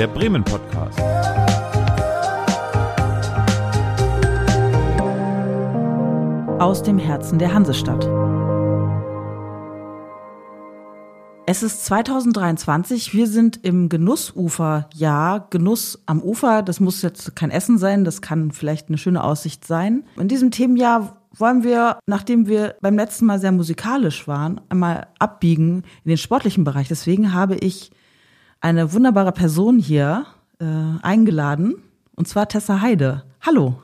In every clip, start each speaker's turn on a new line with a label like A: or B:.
A: der Bremen Podcast.
B: Aus dem Herzen der Hansestadt. Es ist 2023, wir sind im Genussufer. Ja, Genuss am Ufer, das muss jetzt kein Essen sein, das kann vielleicht eine schöne Aussicht sein. In diesem Themenjahr wollen wir, nachdem wir beim letzten Mal sehr musikalisch waren, einmal abbiegen in den sportlichen Bereich. Deswegen habe ich eine wunderbare Person hier äh, eingeladen, und zwar Tessa Heide. Hallo.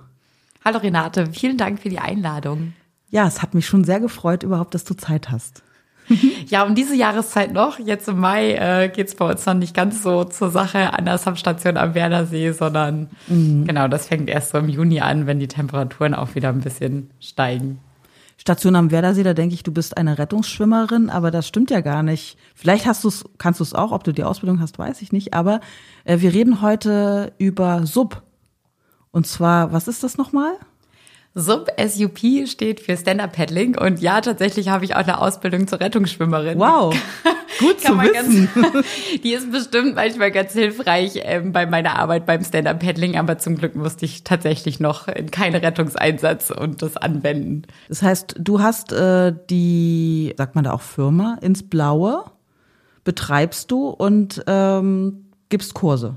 C: Hallo Renate, vielen Dank für die Einladung.
B: Ja, es hat mich schon sehr gefreut, überhaupt, dass du Zeit hast.
C: ja, um diese Jahreszeit noch. Jetzt im Mai äh, geht es bei uns noch nicht ganz so zur Sache an der Substation am Werdersee, sondern mhm. genau, das fängt erst so im Juni an, wenn die Temperaturen auch wieder ein bisschen steigen.
B: Station am Werdersee, da denke ich, du bist eine Rettungsschwimmerin, aber das stimmt ja gar nicht. Vielleicht hast du's, kannst du es auch, ob du die Ausbildung hast, weiß ich nicht. Aber äh, wir reden heute über Sub. Und zwar, was ist das nochmal?
C: SUP, SUP steht für Stand-Up-Paddling und ja, tatsächlich habe ich auch eine Ausbildung zur Rettungsschwimmerin.
B: Wow, gut zu wissen.
C: Ganz, die ist bestimmt manchmal ganz hilfreich ähm, bei meiner Arbeit beim Stand-Up-Paddling, aber zum Glück musste ich tatsächlich noch in keinen Rettungseinsatz und das anwenden.
B: Das heißt, du hast äh, die, sagt man da auch Firma, ins Blaue, betreibst du und ähm, gibst Kurse.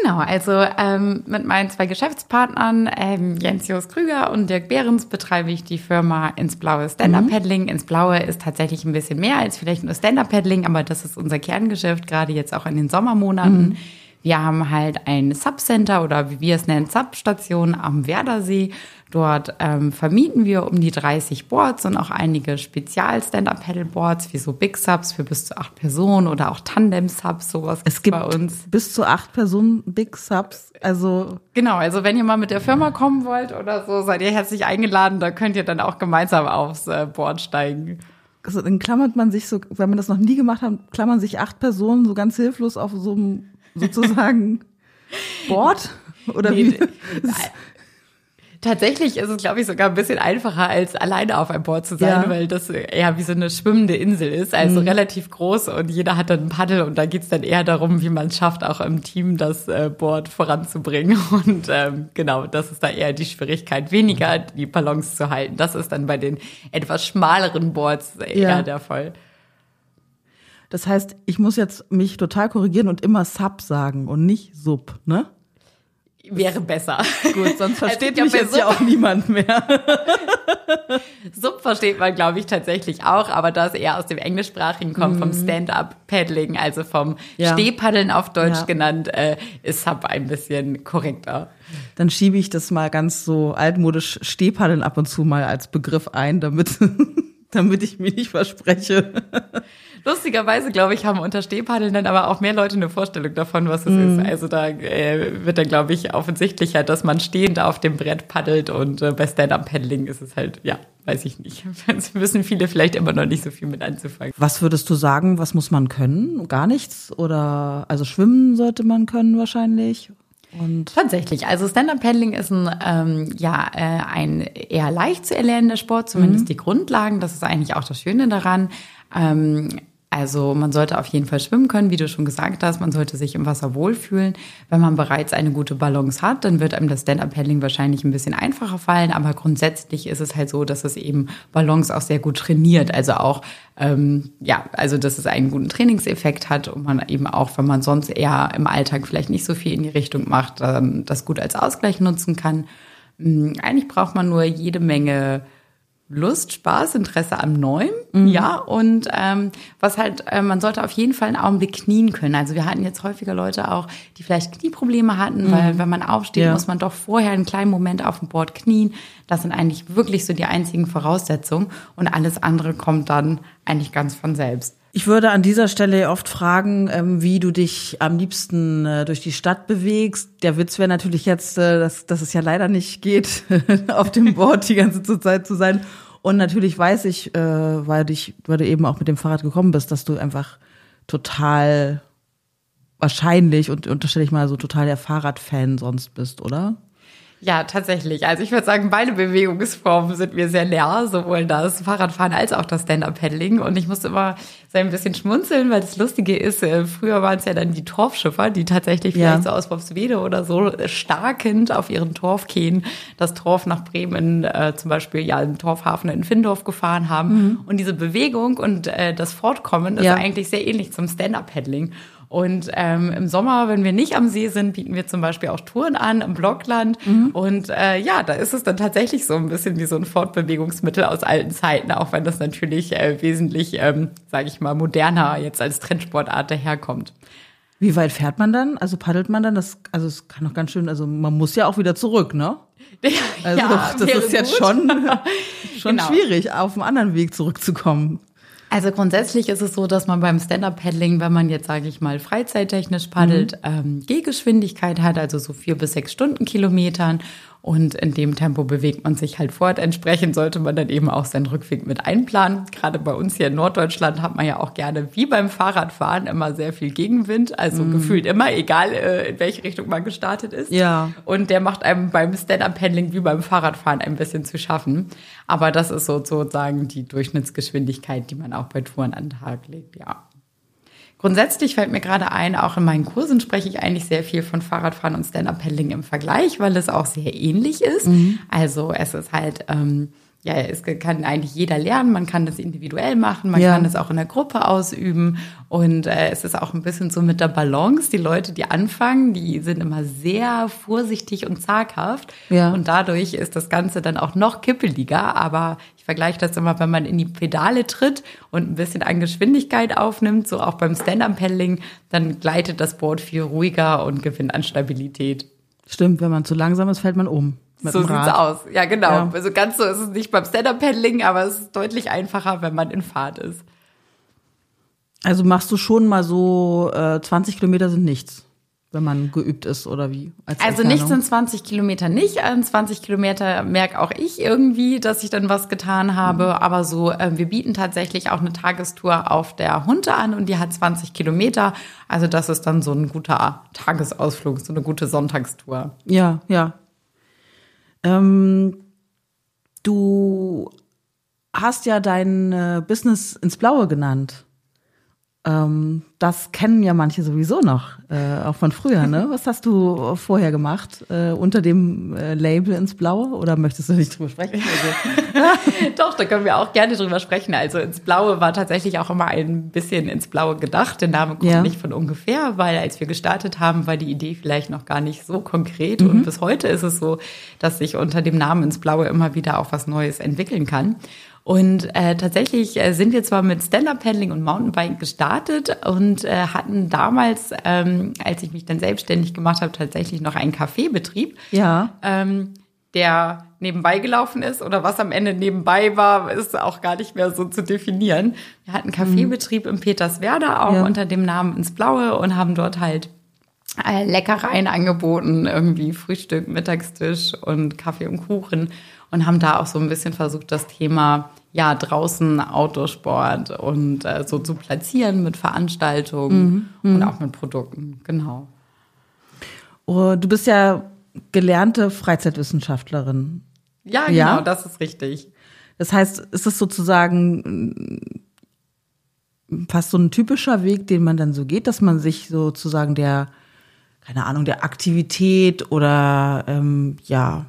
C: Genau, also ähm, mit meinen zwei Geschäftspartnern, ähm, Jens Jos Krüger und Dirk Behrens, betreibe ich die Firma Ins Blaue Stand-Up-Paddling. Mhm. Ins Blaue ist tatsächlich ein bisschen mehr als vielleicht nur Stand-Up-Paddling, aber das ist unser Kerngeschäft, gerade jetzt auch in den Sommermonaten. Mhm. Wir haben halt ein Subcenter oder wie wir es nennen, Substation am Werdersee. Dort ähm, vermieten wir um die 30 Boards und auch einige Spezial-Stand-Up-Paddle-Boards, wie so Big Subs für bis zu acht Personen oder auch Tandem-Subs, sowas
B: es gibt bei uns. Bis zu acht Personen Big Subs, also.
C: Genau, also wenn ihr mal mit der Firma kommen wollt oder so, seid ihr herzlich eingeladen, da könnt ihr dann auch gemeinsam aufs äh, Board steigen.
B: Also dann klammert man sich so, wenn man das noch nie gemacht hat, klammern sich acht Personen so ganz hilflos auf so einem sozusagen Board? Oder nee, wie?
C: Tatsächlich ist es, glaube ich, sogar ein bisschen einfacher, als alleine auf einem Board zu sein, ja. weil das eher wie so eine schwimmende Insel ist, also mhm. relativ groß und jeder hat dann ein Paddel und da geht's dann eher darum, wie man es schafft, auch im Team das äh, Board voranzubringen. Und ähm, genau, das ist da eher die Schwierigkeit, weniger die Balance zu halten. Das ist dann bei den etwas schmaleren Boards eher ja. der Fall.
B: Das heißt, ich muss jetzt mich total korrigieren und immer Sub sagen und nicht Sub, ne?
C: Wäre besser.
B: Gut, sonst versteht also, mich jetzt ja auch niemand mehr.
C: Sub versteht man, glaube ich, tatsächlich auch, aber da es eher aus dem Englischsprachigen kommt, mhm. vom Stand-up-Paddling, also vom ja. Stehpaddeln auf Deutsch ja. genannt, äh, ist Sub ein bisschen korrekter.
B: Dann schiebe ich das mal ganz so altmodisch Stehpaddeln ab und zu mal als Begriff ein, damit, damit ich mich nicht verspreche.
C: Lustigerweise, glaube ich, haben unter Stehpaddeln dann aber auch mehr Leute eine Vorstellung davon, was es mm. ist. Also da äh, wird dann, glaube ich, offensichtlicher, dass man stehend auf dem Brett paddelt und äh, bei Stand-Up-Paddling ist es halt, ja, weiß ich nicht. Es wissen viele vielleicht immer noch nicht so viel mit anzufangen.
B: Was würdest du sagen, was muss man können? Gar nichts? Oder also schwimmen sollte man können wahrscheinlich?
C: Und Tatsächlich, also Stand-Up-Paddling ist ein, ähm, ja, äh, ein eher leicht zu erlernender Sport, zumindest mhm. die Grundlagen. Das ist eigentlich auch das Schöne daran. Ähm, also man sollte auf jeden Fall schwimmen können, wie du schon gesagt hast. Man sollte sich im Wasser wohlfühlen. Wenn man bereits eine gute Balance hat, dann wird einem das Stand-Up-Paddling wahrscheinlich ein bisschen einfacher fallen. Aber grundsätzlich ist es halt so, dass es eben Balance auch sehr gut trainiert. Also auch, ähm, ja, also dass es einen guten Trainingseffekt hat und man eben auch, wenn man sonst eher im Alltag vielleicht nicht so viel in die Richtung macht, ähm, das gut als Ausgleich nutzen kann. Ähm, eigentlich braucht man nur jede Menge Lust, Spaß, Interesse am Neuen, mhm. ja. Und ähm, was halt, äh, man sollte auf jeden Fall einen Augenblick knien können. Also wir hatten jetzt häufiger Leute auch, die vielleicht Knieprobleme hatten, mhm. weil wenn man aufsteht, ja. muss man doch vorher einen kleinen Moment auf dem Board knien. Das sind eigentlich wirklich so die einzigen Voraussetzungen und alles andere kommt dann eigentlich ganz von selbst.
B: Ich würde an dieser Stelle oft fragen, ähm, wie du dich am liebsten äh, durch die Stadt bewegst. Der Witz wäre natürlich jetzt, äh, dass, dass es ja leider nicht geht, auf dem Board die ganze Zeit zu sein. Und natürlich weiß ich, äh, weil, dich, weil du eben auch mit dem Fahrrad gekommen bist, dass du einfach total wahrscheinlich und unterstelle ich mal so total der Fahrradfan sonst bist, oder?
C: Ja, tatsächlich. Also ich würde sagen, beide Bewegungsformen sind mir sehr leer, sowohl das Fahrradfahren als auch das Stand-Up-Paddling. Und ich musste immer so ein bisschen schmunzeln, weil das Lustige ist, äh, früher waren es ja dann die Torfschiffer, die tatsächlich vielleicht ja. so aus Wolfswede oder so starkend auf ihren Torfkähnen das Torf nach Bremen, äh, zum Beispiel ja einen Torfhafen in Findorf gefahren haben. Mhm. Und diese Bewegung und äh, das Fortkommen ist ja. eigentlich sehr ähnlich zum Stand-Up-Paddling. Und ähm, im Sommer, wenn wir nicht am See sind, bieten wir zum Beispiel auch Touren an im Blockland. Mhm. Und äh, ja, da ist es dann tatsächlich so ein bisschen wie so ein Fortbewegungsmittel aus alten Zeiten, auch wenn das natürlich äh, wesentlich, ähm, sage ich mal, moderner jetzt als Trendsportart daherkommt.
B: Wie weit fährt man dann? Also paddelt man dann? Das, also es kann doch ganz schön, also man muss ja auch wieder zurück, ne? Also ja, das ist jetzt gut. schon, schon genau. schwierig, auf einem anderen Weg zurückzukommen.
C: Also grundsätzlich ist es so, dass man beim Stand-Up-Paddling, wenn man jetzt, sage ich mal, freizeittechnisch paddelt, mhm. ähm, Gehgeschwindigkeit hat, also so vier bis sechs Stundenkilometern und in dem Tempo bewegt man sich halt fort. Entsprechend sollte man dann eben auch seinen Rückweg mit einplanen. Gerade bei uns hier in Norddeutschland hat man ja auch gerne, wie beim Fahrradfahren, immer sehr viel Gegenwind. Also mm. gefühlt immer, egal äh, in welche Richtung man gestartet ist.
B: Ja.
C: Und der macht einem beim Stand-Up-Handling wie beim Fahrradfahren ein bisschen zu schaffen. Aber das ist sozusagen die Durchschnittsgeschwindigkeit, die man auch bei Touren an den Tag legt, ja. Grundsätzlich fällt mir gerade ein, auch in meinen Kursen spreche ich eigentlich sehr viel von Fahrradfahren und Stand-Up-Paddling im Vergleich, weil es auch sehr ähnlich ist. Mhm. Also es ist halt ähm, ja, es kann eigentlich jeder lernen, man kann das individuell machen, man ja. kann das auch in der Gruppe ausüben und äh, es ist auch ein bisschen so mit der Balance. Die Leute, die anfangen, die sind immer sehr vorsichtig und zaghaft ja. und dadurch ist das Ganze dann auch noch kippeliger, aber ich vergleiche das immer, wenn man in die Pedale tritt und ein bisschen an Geschwindigkeit aufnimmt, so auch beim Stand-Up-Paddling, dann gleitet das Board viel ruhiger und gewinnt an Stabilität.
B: Stimmt, wenn man zu langsam ist, fällt man um
C: so sieht's aus. Ja, genau. Ja. Also ganz so ist es nicht beim Stand-Up-Paddling, aber es ist deutlich einfacher, wenn man in Fahrt ist.
B: Also machst du schon mal so äh, 20 Kilometer sind nichts, wenn man geübt ist oder wie?
C: also nichts sind 20 Kilometer nicht. An 20 Kilometer merke auch ich irgendwie, dass ich dann was getan habe. Mhm. Aber so, äh, wir bieten tatsächlich auch eine Tagestour auf der Hunde an und die hat 20 Kilometer. Also das ist dann so ein guter Tagesausflug, so eine gute Sonntagstour.
B: Ja, ja. Ähm, du hast ja dein äh, Business ins Blaue genannt. Ähm, das kennen ja manche sowieso noch, äh, auch von früher. Ne? Was hast du vorher gemacht äh, unter dem äh, Label ins Blaue? Oder möchtest du nicht drüber sprechen?
C: Also. Doch, da können wir auch gerne drüber sprechen. Also ins Blaue war tatsächlich auch immer ein bisschen ins Blaue gedacht. Der Name kommt ja. nicht von ungefähr, weil als wir gestartet haben, war die Idee vielleicht noch gar nicht so konkret. Mhm. Und bis heute ist es so, dass sich unter dem Namen ins Blaue immer wieder auch was Neues entwickeln kann. Und äh, tatsächlich äh, sind wir zwar mit Stand-Up-Paddling und Mountainbike gestartet und äh, hatten damals, ähm, als ich mich dann selbstständig gemacht habe, tatsächlich noch einen Kaffeebetrieb.
B: Ja.
C: Ähm, der nebenbei gelaufen ist oder was am Ende nebenbei war, ist auch gar nicht mehr so zu definieren. Wir hatten Kaffeebetrieb mhm. in Peterswerda auch ja. unter dem Namen ins Blaue und haben dort halt äh, Leckereien angeboten, irgendwie Frühstück, Mittagstisch und Kaffee und Kuchen und haben da auch so ein bisschen versucht, das Thema ja draußen Autosport und äh, so zu platzieren mit Veranstaltungen mhm. und mhm. auch mit Produkten, genau.
B: Oh, du bist ja gelernte Freizeitwissenschaftlerin.
C: Ja, genau, ja? das ist richtig.
B: Das heißt, ist es sozusagen fast so ein typischer Weg, den man dann so geht, dass man sich sozusagen der, keine Ahnung, der Aktivität oder ähm, ja,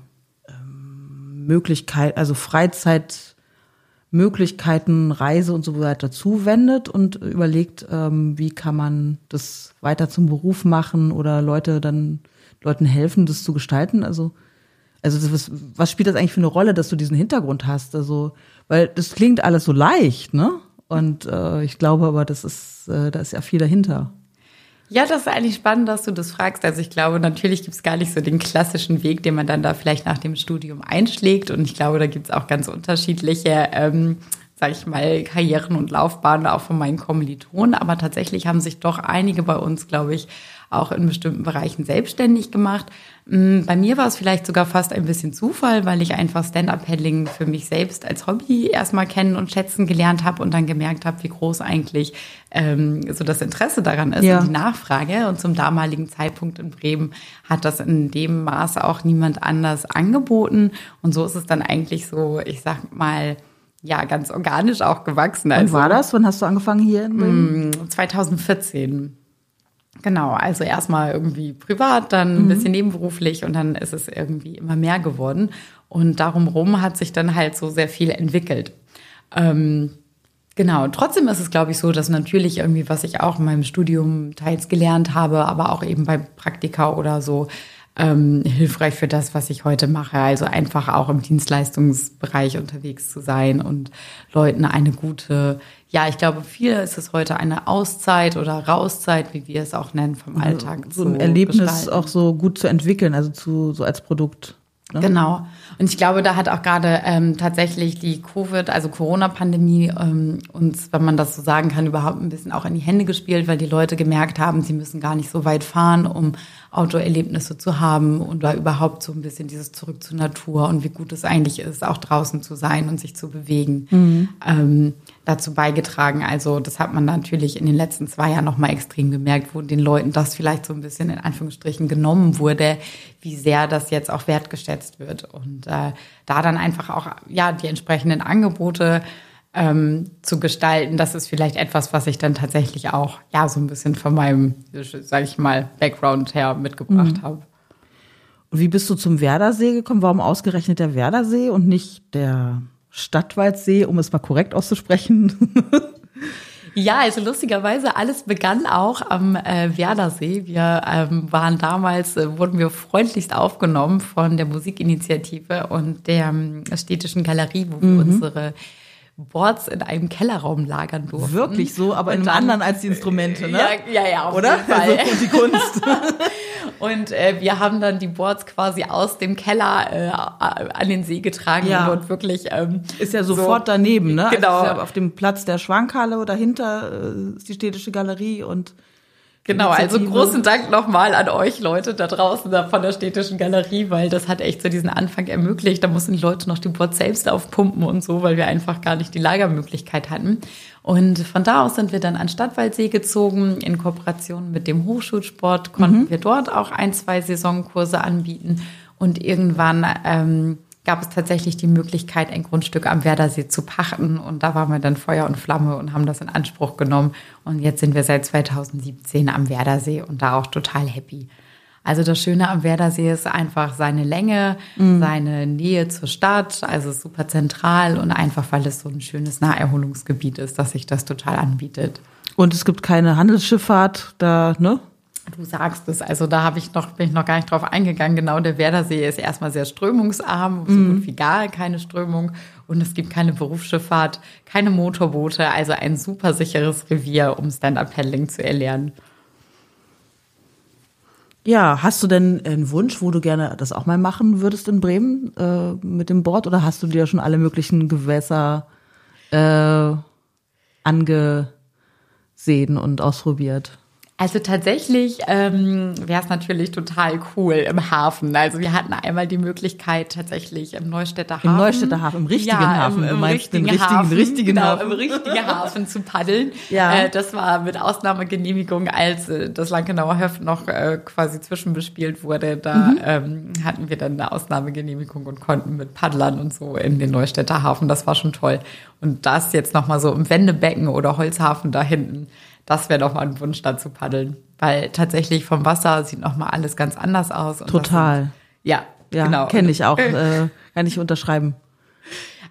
B: Möglichkeit, also Freizeitmöglichkeiten, Reise und so weiter zuwendet und überlegt, ähm, wie kann man das weiter zum Beruf machen oder Leute dann Leuten helfen, das zu gestalten. Also also was, was spielt das eigentlich für eine Rolle, dass du diesen Hintergrund hast? Also weil das klingt alles so leicht, ne? Und äh, ich glaube aber, das ist äh, da ist ja viel dahinter.
C: Ja, das ist eigentlich spannend, dass du das fragst. Also ich glaube, natürlich gibt es gar nicht so den klassischen Weg, den man dann da vielleicht nach dem Studium einschlägt. Und ich glaube, da gibt es auch ganz unterschiedliche ähm, sag ich mal, Karrieren und Laufbahnen auch von meinen Kommilitonen. Aber tatsächlich haben sich doch einige bei uns, glaube ich, auch in bestimmten Bereichen selbstständig gemacht. Mm, bei mir war es vielleicht sogar fast ein bisschen Zufall, weil ich einfach Stand-Up-Paddling für mich selbst als Hobby erstmal kennen und schätzen gelernt habe und dann gemerkt habe, wie groß eigentlich ähm, so das Interesse daran ist ja. und die Nachfrage. Und zum damaligen Zeitpunkt in Bremen hat das in dem Maße auch niemand anders angeboten. Und so ist es dann eigentlich so, ich sag mal, ja, ganz organisch auch gewachsen.
B: Also, und war das? Wann hast du angefangen hier in
C: Bremen? 2014. Genau, also erstmal irgendwie privat, dann ein mhm. bisschen nebenberuflich und dann ist es irgendwie immer mehr geworden. Und darum rum hat sich dann halt so sehr viel entwickelt. Ähm, genau, trotzdem ist es, glaube ich, so, dass natürlich irgendwie, was ich auch in meinem Studium teils gelernt habe, aber auch eben bei Praktika oder so, ähm, hilfreich für das, was ich heute mache. Also einfach auch im Dienstleistungsbereich unterwegs zu sein und Leuten eine gute, ja, ich glaube, viel ist es heute eine Auszeit oder Rauszeit, wie wir es auch nennen, vom Alltag.
B: So ein Erlebnis gestalten. auch so gut zu entwickeln, also zu, so als Produkt.
C: Ne? Genau. Und ich glaube, da hat auch gerade ähm, tatsächlich die Covid, also Corona-Pandemie, ähm, uns, wenn man das so sagen kann, überhaupt ein bisschen auch in die Hände gespielt, weil die Leute gemerkt haben, sie müssen gar nicht so weit fahren, um Outdoor-Erlebnisse zu haben und da überhaupt so ein bisschen dieses Zurück zur Natur und wie gut es eigentlich ist, auch draußen zu sein und sich zu bewegen, mhm. ähm, dazu beigetragen. Also das hat man natürlich in den letzten zwei Jahren nochmal extrem gemerkt, wo den Leuten das vielleicht so ein bisschen in Anführungsstrichen genommen wurde, wie sehr das jetzt auch wertgeschätzt wird und äh, da dann einfach auch ja die entsprechenden Angebote ähm, zu gestalten, das ist vielleicht etwas, was ich dann tatsächlich auch ja so ein bisschen von meinem, sage ich mal, Background her mitgebracht mhm. habe.
B: Und wie bist du zum Werdersee gekommen? Warum ausgerechnet der Werdersee und nicht der Stadtwaldsee, um es mal korrekt auszusprechen?
C: Ja, also lustigerweise, alles begann auch am äh, Werdersee. Wir ähm, waren damals, äh, wurden wir freundlichst aufgenommen von der Musikinitiative und der ähm, städtischen Galerie, wo mhm. wir unsere Boards in einem Kellerraum lagern durften.
B: Wirklich so, aber in einem anderen als die Instrumente, ne?
C: Ja, ja, ja auf
B: Oder?
C: Jeden Fall.
B: Also, und die Kunst.
C: und äh, wir haben dann die Boards quasi aus dem Keller äh, an den See getragen ja. und wirklich ähm,
B: ist ja sofort so, daneben, ne? Genau. Also ja auf dem Platz der Schwankhalle dahinter äh, ist die städtische Galerie und
C: Genau, also großen Dank nochmal an euch Leute da draußen da von der städtischen Galerie, weil das hat echt so diesen Anfang ermöglicht. Da mussten die Leute noch die Board selbst aufpumpen und so, weil wir einfach gar nicht die Lagermöglichkeit hatten. Und von da aus sind wir dann an Stadtwaldsee gezogen. In Kooperation mit dem Hochschulsport konnten mhm. wir dort auch ein, zwei Saisonkurse anbieten. Und irgendwann ähm, gab es tatsächlich die Möglichkeit, ein Grundstück am Werdersee zu pachten. Und da waren wir dann Feuer und Flamme und haben das in Anspruch genommen. Und jetzt sind wir seit 2017 am Werdersee und da auch total happy. Also das Schöne am Werdersee ist einfach seine Länge, mhm. seine Nähe zur Stadt, also super zentral und einfach, weil es so ein schönes Naherholungsgebiet ist, dass sich das total anbietet.
B: Und es gibt keine Handelsschifffahrt da, ne?
C: Du sagst es, also da habe ich noch, bin ich noch gar nicht drauf eingegangen. Genau, der Werdersee ist erstmal sehr strömungsarm, so mhm. gut wie gar keine Strömung. Und es gibt keine Berufsschifffahrt, keine Motorboote, also ein super sicheres Revier, um Stand-Up-Paddling zu erlernen.
B: Ja, hast du denn einen Wunsch, wo du gerne das auch mal machen würdest in Bremen äh, mit dem Board? Oder hast du dir schon alle möglichen Gewässer äh, angesehen und ausprobiert?
C: Also tatsächlich ähm, wäre es natürlich total cool im Hafen. Also wir hatten einmal die Möglichkeit tatsächlich im Neustädter Hafen.
B: Im Neustädter Hafen, im richtigen ja, Hafen.
C: Im, im richtigen richtigen, Hafen, richtigen genau, Hafen. im richtigen Hafen zu paddeln. Ja. Äh, das war mit Ausnahmegenehmigung, als äh, das Lankenauer Höft noch äh, quasi zwischenbespielt wurde. Da mhm. ähm, hatten wir dann eine Ausnahmegenehmigung und konnten mit Paddlern und so in den Neustädter Hafen. Das war schon toll. Und das jetzt nochmal so im Wendebecken oder Holzhafen da hinten das wäre doch mal ein Wunsch, da zu paddeln. Weil tatsächlich vom Wasser sieht noch mal alles ganz anders aus.
B: Total.
C: Sind, ja,
B: ja, genau. Kenne ich auch. äh, kann ich unterschreiben.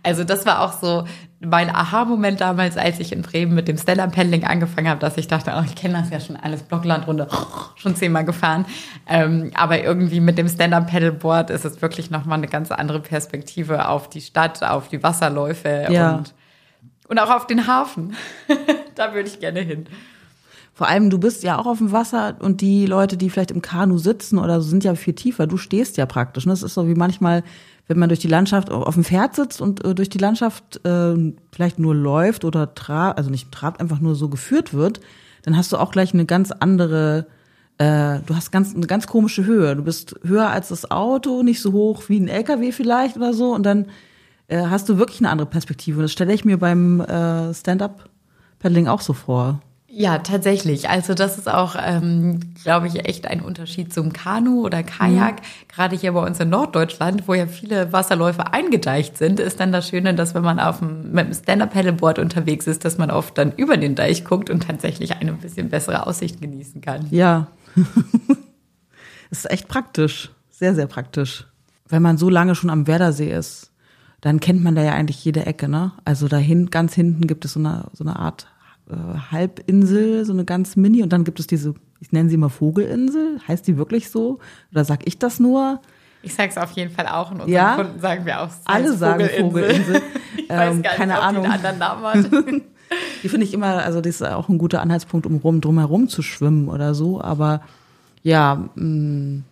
C: Also das war auch so mein Aha-Moment damals, als ich in Bremen mit dem Stellar-Paddling angefangen habe, dass ich dachte, oh, ich kenne das ja schon alles, Blocklandrunde, schon zehnmal gefahren. Ähm, aber irgendwie mit dem Stand-Up-Paddleboard ist es wirklich nochmal eine ganz andere Perspektive auf die Stadt, auf die Wasserläufe ja. und und auch auf den Hafen. da würde ich gerne hin.
B: Vor allem, du bist ja auch auf dem Wasser und die Leute, die vielleicht im Kanu sitzen oder so, sind ja viel tiefer. Du stehst ja praktisch. Ne? Das ist so wie manchmal wenn man durch die Landschaft auf dem Pferd sitzt und äh, durch die Landschaft äh, vielleicht nur läuft oder trabt, also nicht trabt, einfach nur so geführt wird, dann hast du auch gleich eine ganz andere, äh, du hast ganz eine ganz komische Höhe. Du bist höher als das Auto, nicht so hoch wie ein LKW vielleicht oder so, und dann äh, hast du wirklich eine andere Perspektive. Das stelle ich mir beim äh, Stand-up-Paddling auch so vor.
C: Ja, tatsächlich. Also das ist auch, ähm, glaube ich, echt ein Unterschied zum Kanu oder Kajak. Mhm. Gerade hier bei uns in Norddeutschland, wo ja viele Wasserläufe eingedeicht sind, ist dann das Schöne, dass wenn man auf dem, mit dem Stand-Up-Paddleboard unterwegs ist, dass man oft dann über den Deich guckt und tatsächlich eine bisschen bessere Aussicht genießen kann.
B: Ja. ist echt praktisch. Sehr, sehr praktisch. Wenn man so lange schon am Werdersee ist, dann kennt man da ja eigentlich jede Ecke, ne? Also dahin, ganz hinten gibt es so eine, so eine Art äh, Halbinsel, so eine ganz mini. Und dann gibt es diese, ich nenne sie mal Vogelinsel. Heißt die wirklich so? Oder sag ich das nur?
C: Ich sage es auf jeden Fall auch. Und unseren
B: ja?
C: Kunden sagen wir auch.
B: Alle sagen Vogelinsel.
C: ich weiß ähm, gar nicht,
B: keine
C: ob
B: Ahnung.
C: Die einen anderen Namen hat.
B: die finde ich immer, also das ist auch ein guter Anhaltspunkt, um rum, drumherum zu schwimmen oder so. Aber ja, mh, mm,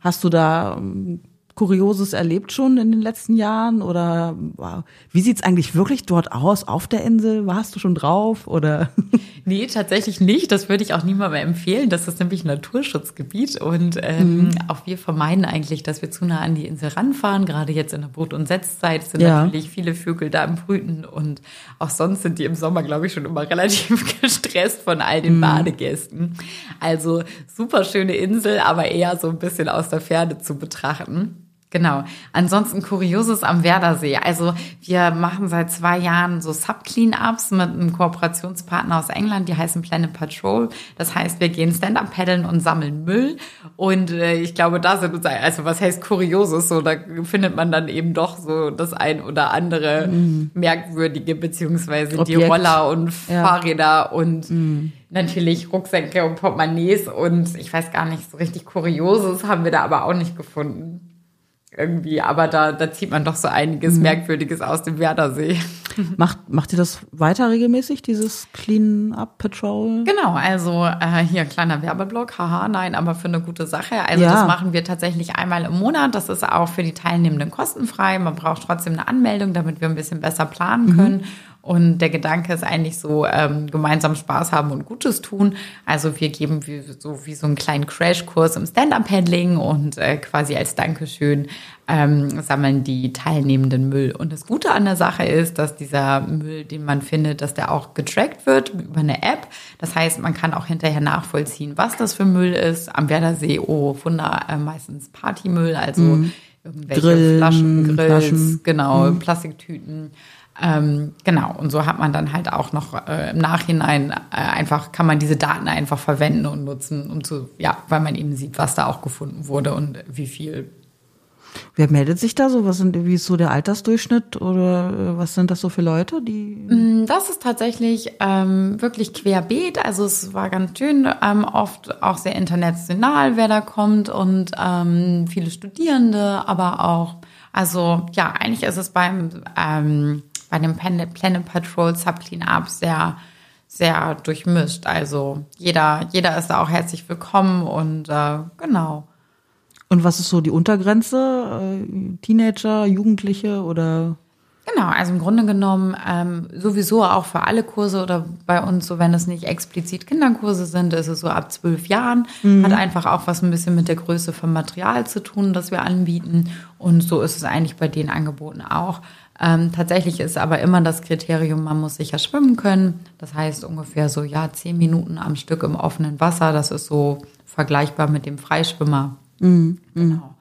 B: hast du da mh, Kurioses erlebt schon in den letzten Jahren? Oder wow. wie sieht's eigentlich wirklich dort aus auf der Insel? Warst du schon drauf? Oder?
C: Nee, tatsächlich nicht. Das würde ich auch niemandem empfehlen. Das ist nämlich ein Naturschutzgebiet und ähm, mhm. auch wir vermeiden eigentlich, dass wir zu nah an die Insel ranfahren. Gerade jetzt in der Brut- und Setzzeit sind ja. natürlich viele Vögel da im Brüten und auch sonst sind die im Sommer, glaube ich, schon immer relativ gestresst von all den mhm. Badegästen. Also super schöne Insel, aber eher so ein bisschen aus der Ferne zu betrachten. Genau. Ansonsten Kurioses am Werdersee. Also wir machen seit zwei Jahren so Sub-Clean-Ups mit einem Kooperationspartner aus England, die heißen Planet Patrol. Das heißt, wir gehen Stand-Up paddeln und sammeln Müll. Und äh, ich glaube, da sind uns, also was heißt Kurioses? So, da findet man dann eben doch so das ein oder andere mhm. merkwürdige, beziehungsweise Objekt. die Roller und ja. Fahrräder und mhm natürlich Rucksäcke und Portemonnaies und ich weiß gar nicht, so richtig Kurioses haben wir da aber auch nicht gefunden irgendwie, aber da, da zieht man doch so einiges mhm. Merkwürdiges aus dem Werdersee.
B: Macht, macht ihr das weiter regelmäßig, dieses Clean-Up Patrol?
C: Genau, also äh, hier kleiner Werbeblock, haha, nein, aber für eine gute Sache. Also ja. das machen wir tatsächlich einmal im Monat. Das ist auch für die Teilnehmenden kostenfrei. Man braucht trotzdem eine Anmeldung, damit wir ein bisschen besser planen mhm. können. Mhm. Und der Gedanke ist eigentlich so, ähm, gemeinsam Spaß haben und Gutes tun. Also wir geben wie, so wie so einen kleinen Crashkurs im Stand-Up-Handling und äh, quasi als Dankeschön ähm, sammeln die Teilnehmenden Müll. Und das Gute an der Sache ist, dass dieser Müll, den man findet, dass der auch getrackt wird über eine App. Das heißt, man kann auch hinterher nachvollziehen, was das für Müll ist. Am Werdersee, oh, Wunder, äh, meistens Partymüll, also mhm. irgendwelche
B: Grillen,
C: Flaschen, Grills,
B: Flaschen.
C: genau, mhm. Plastiktüten. Ähm, genau, und so hat man dann halt auch noch äh, im Nachhinein äh, einfach, kann man diese Daten einfach verwenden und nutzen, um zu, ja, weil man eben sieht, was da auch gefunden wurde und wie viel.
B: Wer meldet sich da so? Was sind, wie ist so der Altersdurchschnitt oder äh, was sind das so für Leute, die?
C: Mm, das ist tatsächlich ähm, wirklich querbeet. Also es war ganz schön, ähm, oft auch sehr international, wer da kommt und ähm, viele Studierende, aber auch, also ja, eigentlich ist es beim ähm, bei dem Planet Patrol Subclean Up sehr, sehr durchmischt. Also jeder, jeder ist da auch herzlich willkommen und äh, genau.
B: Und was ist so die Untergrenze? Äh, Teenager, Jugendliche oder?
C: Genau, also im Grunde genommen ähm, sowieso auch für alle Kurse oder bei uns, so wenn es nicht explizit Kinderkurse sind, ist es so ab zwölf Jahren. Mhm. Hat einfach auch was ein bisschen mit der Größe vom Material zu tun, das wir anbieten. Und so ist es eigentlich bei den Angeboten auch. Ähm, tatsächlich ist aber immer das Kriterium, man muss sicher schwimmen können. Das heißt ungefähr so, ja, zehn Minuten am Stück im offenen Wasser. Das ist so vergleichbar mit dem Freischwimmer.
B: Mhm. Genau.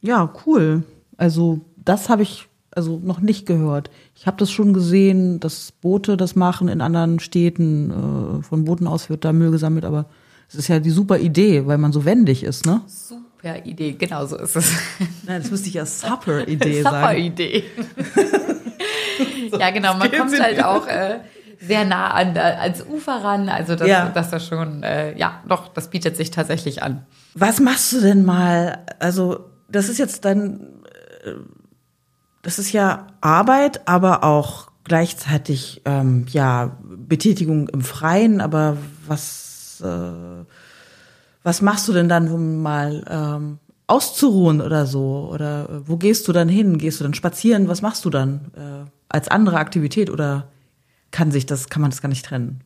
B: Ja, cool. Also das habe ich also noch nicht gehört. Ich habe das schon gesehen, dass Boote das machen in anderen Städten. Äh, von Booten aus wird da Müll gesammelt, aber es ist ja die super Idee, weil man so wendig ist, ne?
C: Super Super Idee, genau so ist es.
B: Nein, das müsste ich ja Supper-Idee sagen.
C: Supper-Idee. ja, genau, man kommt halt auch äh, sehr nah an, ans Ufer ran. Also das, ja. das ist schon, äh, ja, doch, das bietet sich tatsächlich an.
B: Was machst du denn mal? Also, das ist jetzt dann, äh, das ist ja Arbeit, aber auch gleichzeitig ähm, ja Betätigung im Freien. Aber was äh, was machst du denn dann, um mal ähm, auszuruhen oder so? Oder äh, wo gehst du dann hin? Gehst du dann spazieren? Was machst du dann äh, als andere Aktivität oder kann sich das, kann man das gar nicht trennen?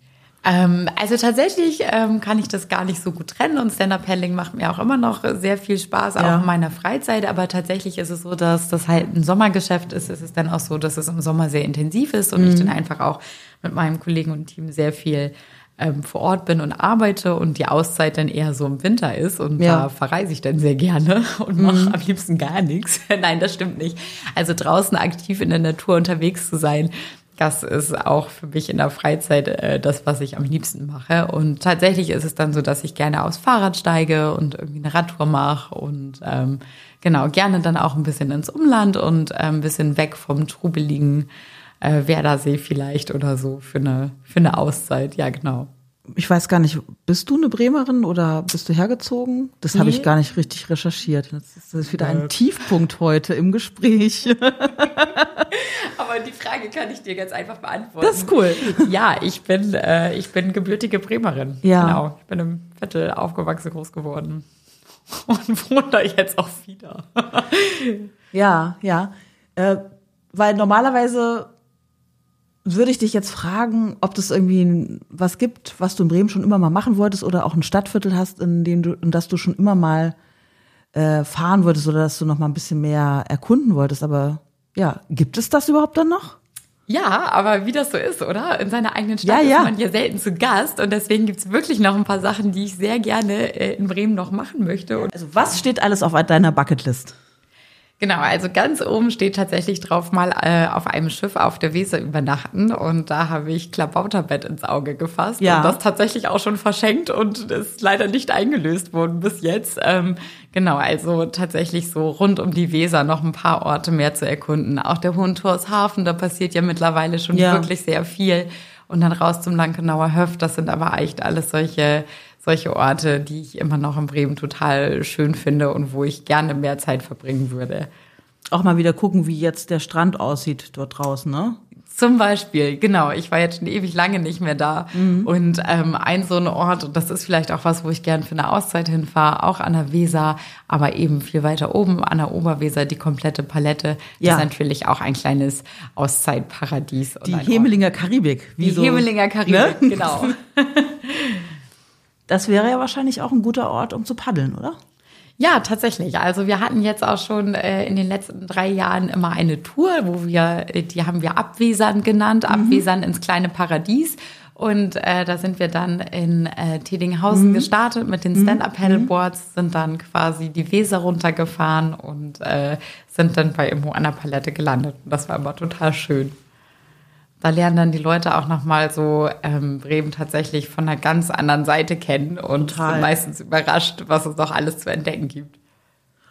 C: Ähm, also tatsächlich ähm, kann ich das gar nicht so gut trennen und Stand-Up-Paddling macht mir auch immer noch sehr viel Spaß, auch
B: Ja.
C: in meiner Freizeit. Aber tatsächlich ist es so, dass das halt ein Sommergeschäft ist. Es ist dann auch so, dass es im Sommer sehr intensiv ist und ich dann einfach auch mit meinem Kollegen und Team sehr viel ähm, vor Ort bin und arbeite und die Auszeit dann eher so im Winter ist und
B: Ja.
C: da verreise ich dann sehr gerne und mache am liebsten gar nichts. Nein, das stimmt nicht. Also draußen aktiv in der Natur unterwegs zu sein, das ist auch für mich in der Freizeit äh, das, was ich am liebsten mache. Und tatsächlich ist es dann so, dass ich gerne aufs Fahrrad steige und irgendwie eine Radtour mache und ähm, genau gerne dann auch ein bisschen ins Umland und äh, ein bisschen weg vom trubeligen äh, Werdersee vielleicht oder so für eine für eine Auszeit. Ja, genau.
B: Ich weiß gar nicht, bist du eine Bremerin oder bist du hergezogen? Das habe
C: Nee.
B: ich gar nicht richtig recherchiert. Das ist, das ist wieder ein Tiefpunkt heute im Gespräch.
C: Aber die Frage kann ich dir ganz einfach beantworten.
B: Das ist cool.
C: Ja, ich bin, äh, ich bin gebürtige Bremerin.
B: Ja.
C: Genau. Ich bin im Viertel aufgewachsen, groß geworden. Und wohne da jetzt auch wieder.
B: Ja, ja. Äh, weil normalerweise würde ich dich jetzt fragen, ob das irgendwie was gibt, was du in Bremen schon immer mal machen wolltest oder auch ein Stadtviertel hast, in dem du, in das du schon immer mal äh, fahren wolltest oder dass du noch mal ein bisschen mehr erkunden wolltest. Aber ja, gibt es das überhaupt dann noch?
C: Ja, aber wie das so ist, oder? In seiner eigenen Stadt
B: Ja, ja.
C: ist man ja selten zu Gast. Und deswegen gibt's wirklich noch ein paar Sachen, die ich sehr gerne äh, in Bremen noch machen möchte.
B: Also was steht alles auf deiner Bucketlist?
C: Genau, also ganz oben steht tatsächlich drauf, mal äh, auf einem Schiff auf der Weser übernachten. Und da habe ich Klabauterbett ins Auge gefasst.
B: Ja.
C: Und das tatsächlich auch schon verschenkt und ist leider nicht eingelöst worden bis jetzt. Ähm, genau, also tatsächlich so rund um die Weser noch ein paar Orte mehr zu erkunden. Auch der Hohentorshafen, da passiert ja mittlerweile schon
B: Ja.
C: wirklich sehr viel. Und dann raus zum Lankenauer Höft, das sind aber echt alles solche solche Orte, die ich immer noch in Bremen total schön finde und wo ich gerne mehr Zeit verbringen würde.
B: Auch mal wieder gucken, wie jetzt der Strand aussieht dort draußen, ne?
C: Zum Beispiel, genau, ich war jetzt schon ewig lange nicht mehr da. Und ähm, ein so ein Ort, und das ist vielleicht auch was, wo ich gern für eine Auszeit hinfahre, auch an der Weser, aber eben viel weiter oben an der Oberweser, die komplette Palette.
B: Ja.
C: ist natürlich auch ein kleines Auszeitparadies.
B: Die. Hemelinger Karibik. Wie
C: Die
B: so,
C: Hemelinger Karibik,
B: ne?
C: genau.
B: Das wäre ja wahrscheinlich auch ein guter Ort, um zu paddeln, oder?
C: Ja, tatsächlich. Also wir hatten jetzt auch schon äh, in den letzten drei Jahren immer eine Tour, wo wir, äh, die haben wir Abwesern genannt, Abwesern ins kleine Paradies. Und äh, da sind wir dann in äh, Tedinghausen gestartet mit den Stand-Up-Paddleboards, sind dann quasi die Weser runtergefahren und äh, sind dann bei Immo an der Palette gelandet. Und das war immer total schön. Da lernen dann die Leute auch nochmal so ähm, Bremen tatsächlich von einer ganz anderen Seite kennen und
B: Total.
C: sind meistens überrascht, was es noch alles zu entdecken gibt.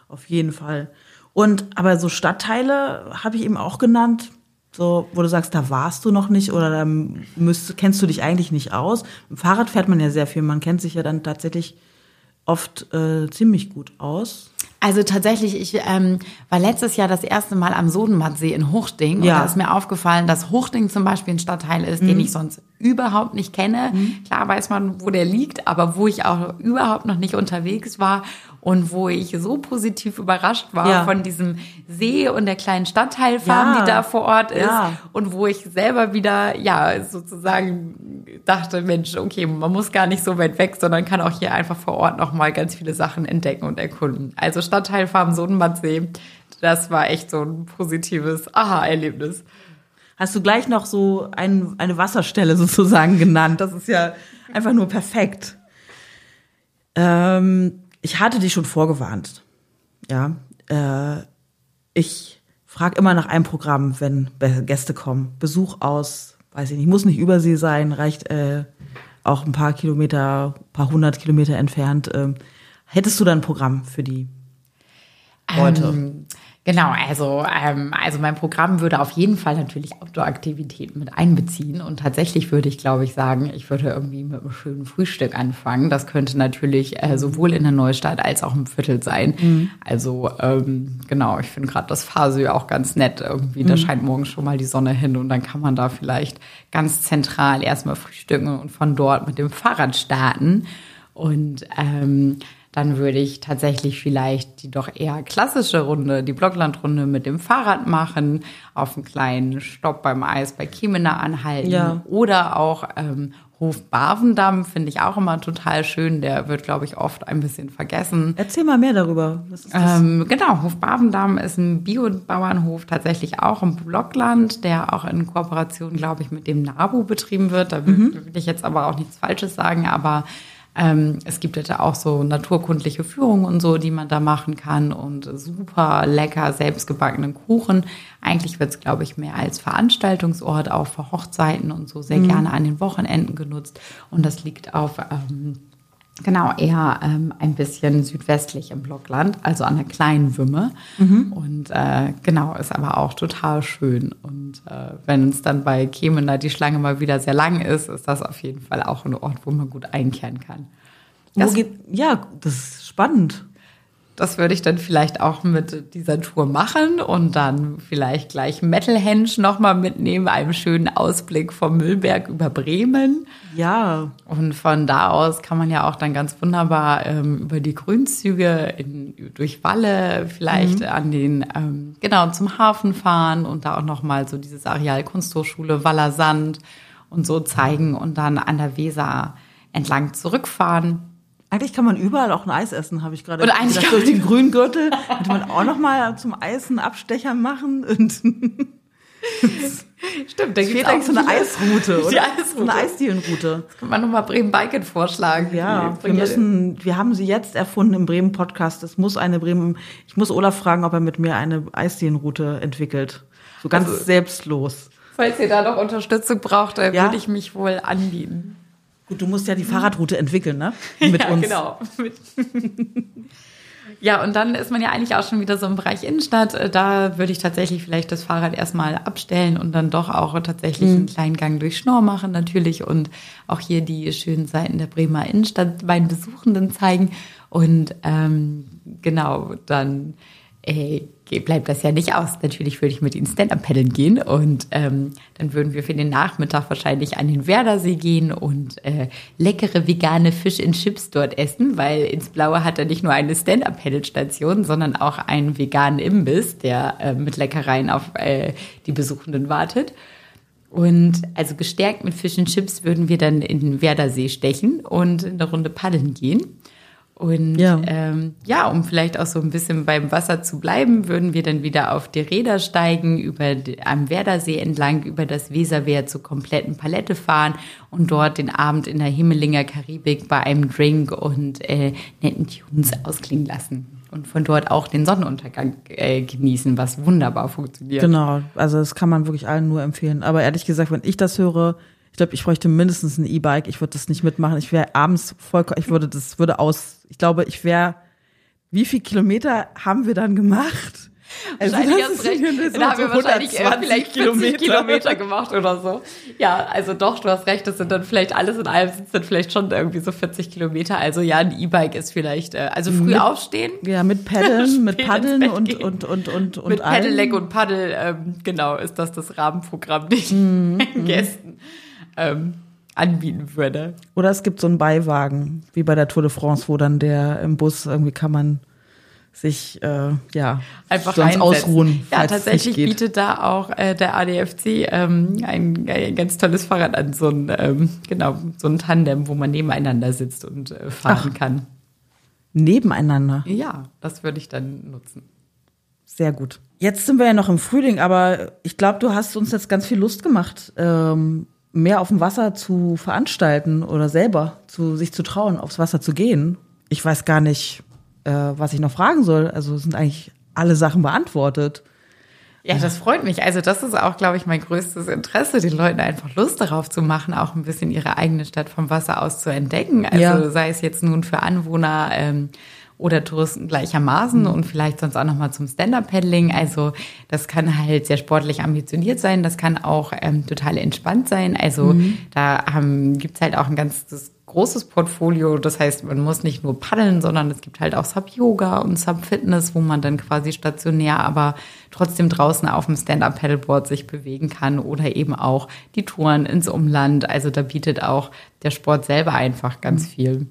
B: Auf jeden Fall. Und aber so Stadtteile habe ich eben auch genannt, so wo du sagst, da warst du noch nicht oder da müsst, kennst du dich eigentlich nicht aus. Im Fahrrad fährt man ja sehr viel, man kennt sich ja dann tatsächlich oft äh, ziemlich gut aus.
C: Also tatsächlich, ich ähm, war letztes Jahr das erste Mal am Sodenmattsee in Hochding und
B: Ja.
C: da ist mir aufgefallen, dass Hochding zum Beispiel ein Stadtteil ist, den ich sonst überhaupt nicht kenne. Klar weiß man, wo der liegt, aber wo ich auch überhaupt noch nicht unterwegs war und wo ich so positiv überrascht war
B: Ja.
C: von diesem See und der kleinen Stadtteilfarm,
B: Ja.
C: die da vor Ort ist
B: Ja.
C: und wo ich selber wieder, ja, sozusagen dachte, Mensch, okay, man muss gar nicht so weit weg, sondern kann auch hier einfach vor Ort nochmal ganz viele Sachen entdecken und erkunden. Also Stadtteilfarm Sodenmattsee, das war echt so ein positives Aha-Erlebnis.
B: Hast du gleich noch so ein, eine Wasserstelle sozusagen genannt? Das ist ja einfach nur perfekt. Ähm, ich hatte dich schon vorgewarnt. Ja, äh, ich frage immer nach einem Programm, wenn Gäste kommen. Besuch aus, weiß ich nicht, muss nicht Übersee sein, reicht äh, auch ein paar Kilometer, paar hundert Kilometer entfernt. Ähm, hättest du da ein Programm für die Leute?
C: Ähm, genau, also, ähm, also mein Programm würde auf jeden Fall natürlich Outdoor-Aktivitäten mit einbeziehen. Und tatsächlich würde ich, glaube ich, sagen, ich würde irgendwie mit einem schönen Frühstück anfangen. Das könnte natürlich äh, sowohl in der Neustadt als auch im Viertel sein. Also ähm, genau, ich finde gerade das Fasö auch ganz nett. Irgendwie, da scheint morgens schon mal die Sonne hin und dann kann man da vielleicht ganz zentral erstmal frühstücken und von dort mit dem Fahrrad starten. Und ähm, dann würde ich tatsächlich vielleicht die doch eher klassische Runde, die Blocklandrunde mit dem Fahrrad machen, auf einen kleinen Stopp beim Eis bei Kiemena anhalten
B: Ja.
C: oder auch ähm, Hof Bavendamm finde ich auch immer total schön. Der wird, glaube ich, oft ein bisschen vergessen.
B: Erzähl mal mehr darüber.
C: Ähm, genau, Hof Bavendamm ist ein Biobauernhof, tatsächlich auch im Blockland, der auch in Kooperation, glaube ich, mit dem NABU betrieben wird. Da will, will ich jetzt aber auch nichts Falsches sagen, aber ähm, es gibt da auch so naturkundliche Führungen und so, die man da machen kann und super lecker selbstgebackenen Kuchen. Eigentlich wird es, glaube ich, mehr als Veranstaltungsort auch für Hochzeiten und so sehr gerne an den Wochenenden genutzt. Und das liegt auf ähm, Genau, eher ähm, ein bisschen südwestlich im Blockland, also an der kleinen Wümme. Und äh, genau, ist aber auch total schön. Und äh, wenn es dann bei Kemena die Schlange mal wieder sehr lang ist, ist das auf jeden Fall auch ein Ort, wo man gut einkehren kann. Das,
B: geht, ja, das ist spannend.
C: Das würde ich dann vielleicht auch mit dieser Tour machen und dann vielleicht gleich Metalhenge nochmal mitnehmen, einem schönen Ausblick vom Müllberg über Bremen.
B: Ja,
C: Und von da aus kann man ja auch dann ganz wunderbar ähm, über die Grünzüge in, durch Walle vielleicht an den, ähm, genau, zum Hafen fahren und da auch nochmal so dieses Areal Kunsthochschule Waller Sand und so zeigen und dann an der Weser entlang zurückfahren.
B: Eigentlich kann man überall auch ein Eis essen, habe ich gerade
C: Und eigentlich
B: gedacht.
C: kann
B: Durch den grünen Gürtel könnte man auch noch mal zum Eis einen Abstecher machen. Und
C: Stimmt, da
B: es fehlt eigentlich so eine Eisroute, oder?
C: Die Eisroute.
B: So eine Eisdielenroute.
C: Kann man nochmal Bremen-Biken vorschlagen.
B: Ja, wir müssen, wir haben sie jetzt erfunden im Bremen-Podcast. Es muss eine Bremen, ich muss Olaf fragen, ob er mit mir eine Eisdielenroute entwickelt. So ganz
C: Also-
B: selbstlos.
C: Falls ihr da noch Unterstützung braucht,
B: Ja.
C: würde ich mich wohl anbieten.
B: Gut, du musst ja die Fahrradroute entwickeln, ne? Mit
C: ja,
B: uns.
C: genau. Ja, und dann ist man ja eigentlich auch schon wieder so im Bereich Innenstadt. Äh, Da würde ich tatsächlich vielleicht das Fahrrad erstmal abstellen und dann doch auch tatsächlich
B: Mhm.
C: einen kleinen Gang durch Schnorr machen natürlich und auch hier die schönen Seiten der Bremer Innenstadt meinen Besuchenden zeigen. Und ähm, genau, dann äh, bleibt das ja nicht aus. Natürlich würde ich mit ihnen Stand-Up paddeln gehen und ähm, dann würden wir für den Nachmittag wahrscheinlich an den Werdersee gehen und äh, leckere vegane Fish and Chips dort essen, weil ins Blaue hat er nicht nur eine Stand-Up Paddle-Station, sondern auch einen veganen Imbiss, der äh, mit Leckereien auf äh, die Besuchenden wartet. Und also gestärkt mit Fish and Chips würden wir dann in den Werdersee stechen und in eine Runde paddeln gehen. Und
B: Ja.
C: ähm, ja, um vielleicht auch so ein bisschen beim Wasser zu bleiben, würden wir dann wieder auf die Räder steigen, über am Werdersee entlang, über das Weserwehr zur kompletten Palette fahren und dort den Abend in der Himmelinger Karibik bei einem Drink und äh, netten Tunes ausklingen lassen. Und von dort auch den Sonnenuntergang äh, genießen, was wunderbar funktioniert.
B: Genau, also das kann man wirklich allen nur empfehlen. Aber ehrlich gesagt, wenn ich das höre, ich glaube, ich bräuchte mindestens ein E-Bike. Ich würde das nicht mitmachen. Ich wäre abends vollkommen, ich würde das würde aus. Ich glaube, ich wäre. Wie viel Kilometer haben wir dann gemacht? Also
C: Wahrscheinlich
B: das
C: hast
B: ist
C: recht. Dann haben wir wahrscheinlich
B: 120
C: vielleicht 40 Kilometer. gemacht oder so. Ja, also doch, du hast recht, das sind dann vielleicht alles in allem sind dann vielleicht schon irgendwie so 40 Kilometer. Also ja, ein E-Bike ist vielleicht, äh, also früh
B: Mit-
C: aufstehen,
B: Ja, mit Paddeln, mit Paddeln und,
C: gehen.
B: und, und, und, und,
C: mit. Pedelec und Paddel, ähm, genau, ist das das Rahmenprogramm, den ich
B: Mhm,
C: Gästen ähm, anbieten würde.
B: Oder es gibt so einen Beiwagen, wie bei der Tour de France, wo dann der im Bus irgendwie kann man sich äh, ja
C: Einfach
B: sonst ausruhen.
C: Ja, tatsächlich bietet da auch äh, der ADFC ähm, ein, ein ganz tolles Fahrrad an, so ein, ähm, genau, so ein Tandem, wo man nebeneinander sitzt und äh, fahren kann.
B: nebeneinander.
C: Ja, das würde ich dann nutzen.
B: Sehr gut. Jetzt sind wir ja noch im Frühling, aber ich glaube, du hast uns jetzt ganz viel Lust gemacht, ähm, mehr auf dem Wasser zu veranstalten oder selber zu sich zu trauen, aufs Wasser zu gehen. Ich weiß gar nicht, äh, was ich noch fragen soll. Also sind eigentlich alle Sachen beantwortet.
C: Ja, das freut mich. Also das ist auch, glaube ich, mein größtes Interesse, den Leuten einfach Lust darauf zu machen, auch ein bisschen ihre eigene Stadt vom Wasser aus zu entdecken. Also
B: Ja.
C: sei es jetzt nun für Anwohner ähm, oder Touristen gleichermaßen und vielleicht sonst auch nochmal zum Stand-Up-Paddling. Also das kann halt sehr sportlich ambitioniert sein, das kann auch ähm, total entspannt sein. Also da ähm, gibt's halt auch ein ganz das großes Portfolio. Das heißt, man muss nicht nur paddeln, sondern es gibt halt auch Sub-Yoga und Sub-Fitness, wo man dann quasi stationär, aber trotzdem draußen auf dem Stand-Up-Paddleboard sich bewegen kann oder eben auch die Touren ins Umland. Also da bietet auch der Sport selber einfach ganz viel.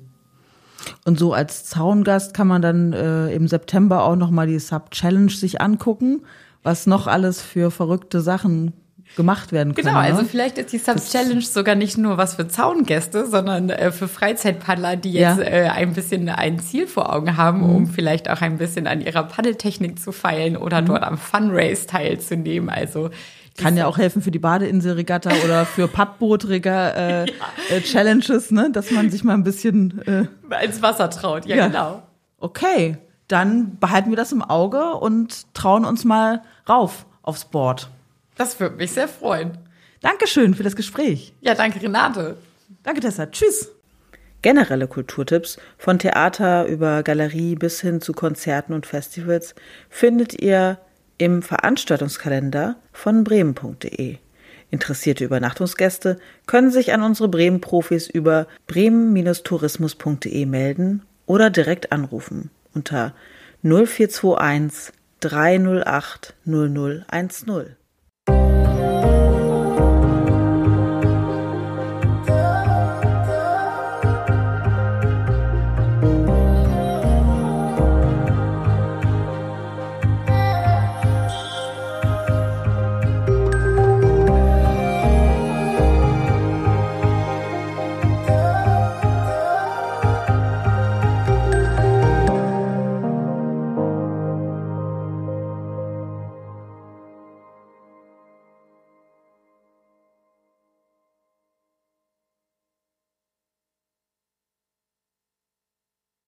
B: Und so als Zaungast kann man dann äh, im September auch nochmal die Sub-Challenge sich angucken, was noch alles für verrückte Sachen gemacht werden können.
C: Genau, also
B: ne?
C: vielleicht ist die Sub-Challenge sogar nicht nur was für Zaungäste, sondern äh, für Freizeitpaddler, die jetzt
B: Ja.
C: äh, ein bisschen ein Ziel vor Augen haben,
B: Mhm.
C: um vielleicht auch ein bisschen an ihrer Paddeltechnik zu feilen oder
B: Mhm.
C: dort am Funrace teilzunehmen. Also
B: Kann ja auch helfen für die Badeinselregatta oder für Pappbootregatta äh, äh, Challenges, ne? dass man sich mal ein bisschen äh,
C: ins Wasser traut. Ja,
B: Ja.
C: genau.
B: okay, dann behalten wir das im Auge und trauen uns mal rauf aufs Board.
C: Das würde mich sehr freuen.
B: Dankeschön für das Gespräch.
C: Ja, danke, Renate.
B: Danke, Tessa. Tschüss. Generelle Kulturtipps von Theater über Galerie bis hin zu Konzerten und Festivals findet ihr im Veranstaltungskalender von bremen.de. Interessierte Übernachtungsgäste können sich an unsere Bremen-Profis über bremen-tourismus.de melden oder direkt anrufen unter 0421 308 0010.